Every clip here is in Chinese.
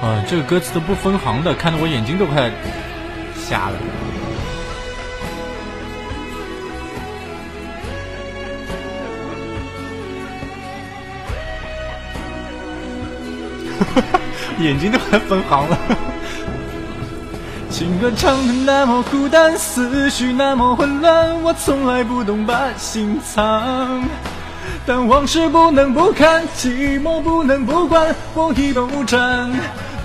啊，这个歌词都不分行的，看得我眼睛都快瞎了。哈 哈眼睛都快分行了。情歌唱得那么孤单，思绪那么混乱，我从来不懂把心藏。但往事不能不看，寂寞不能不管，我一蹶不振。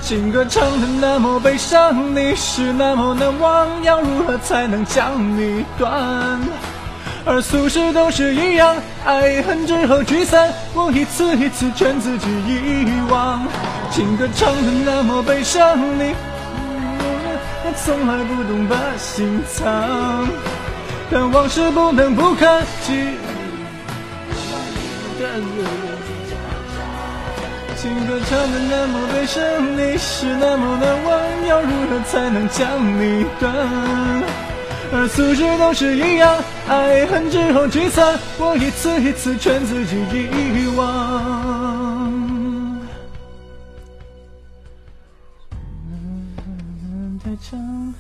情歌唱得那么悲伤，你是那么难忘，要如何才能将你断？而俗世都是一样，爱恨之后聚散，我一次一次劝自己遗忘。情歌唱得那么悲伤，你我从来不懂把心藏，但往事不能不看。情歌唱得那么悲伤，你是那么难忘，要如何才能将你断？而俗世都是一样，爱恨之后聚散，我一次一次劝自己遗忘。太长，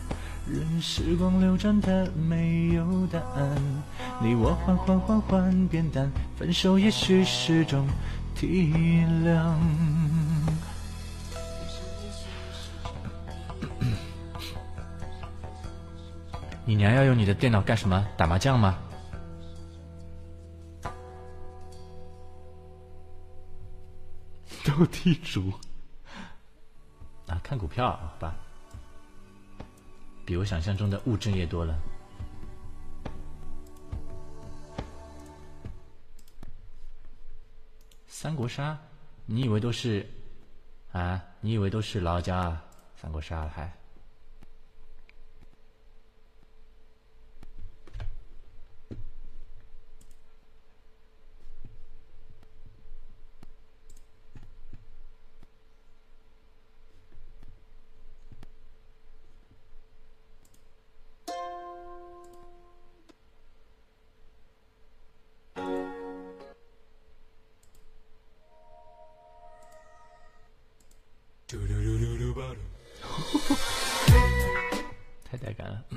任时光流转，它没有答案。你我缓缓缓缓变淡，分手也许是种体谅。你娘要用你的电脑干什么？打麻将吗？斗地主啊，看股票好吧，比我想象中的物证也多了。三国杀，你以为都是啊？你以为都是老家啊？三国杀还。太带感了。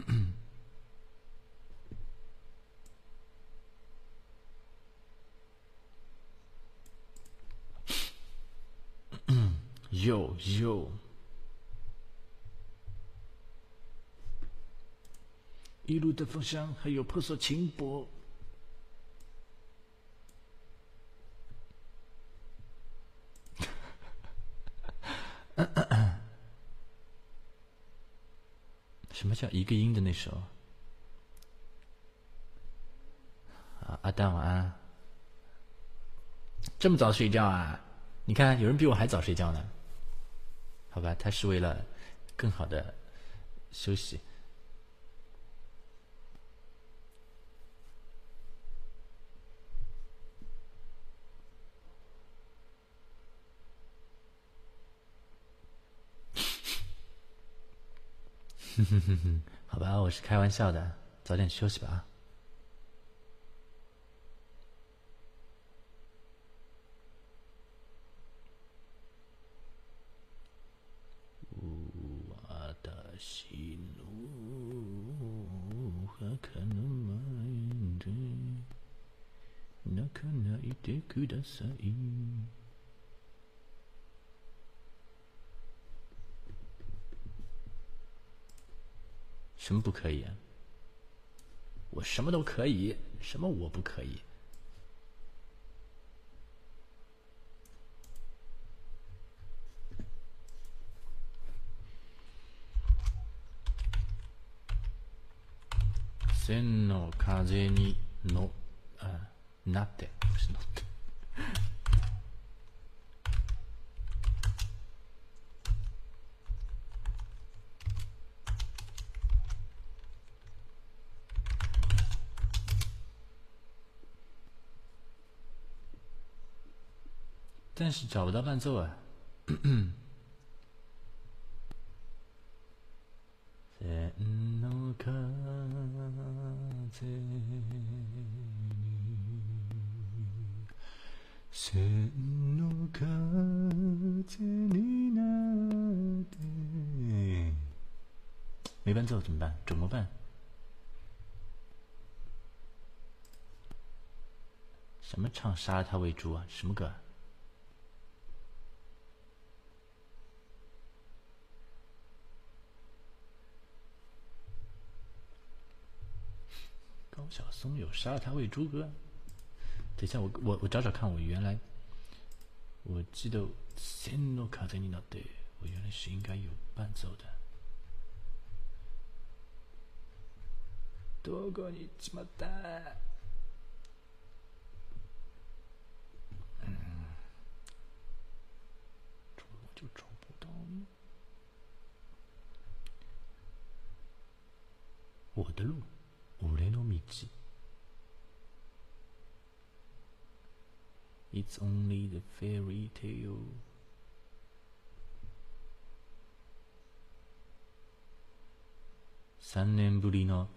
有有，一路的风霜，还有婆娑轻薄。什么叫一个音的那首？啊，阿蛋晚安。这么早睡觉啊？你看，有人比我还早睡觉呢。好吧，他是为了更好的休息。哼哼哼哼，好吧，我是开玩笑的，早点休息吧。我的喜怒和可能满的，什么不可以？啊？我什么都可以，什么我不可以？千の風にのあなって乗って。但是找不到伴奏啊。千の風に 線の風になって没伴奏怎么办？怎么办？什么唱杀了他喂猪啊？什么歌？ 高晓松有杀了他喂猪歌？等一下，我我我找找看，我原来我记得《线の風になって》，我原来是应该有伴奏的。どこに行っちまった？嗯，怎么就找不到呢？我的路， 俺の道。It's only the fairy tale。3年ぶりの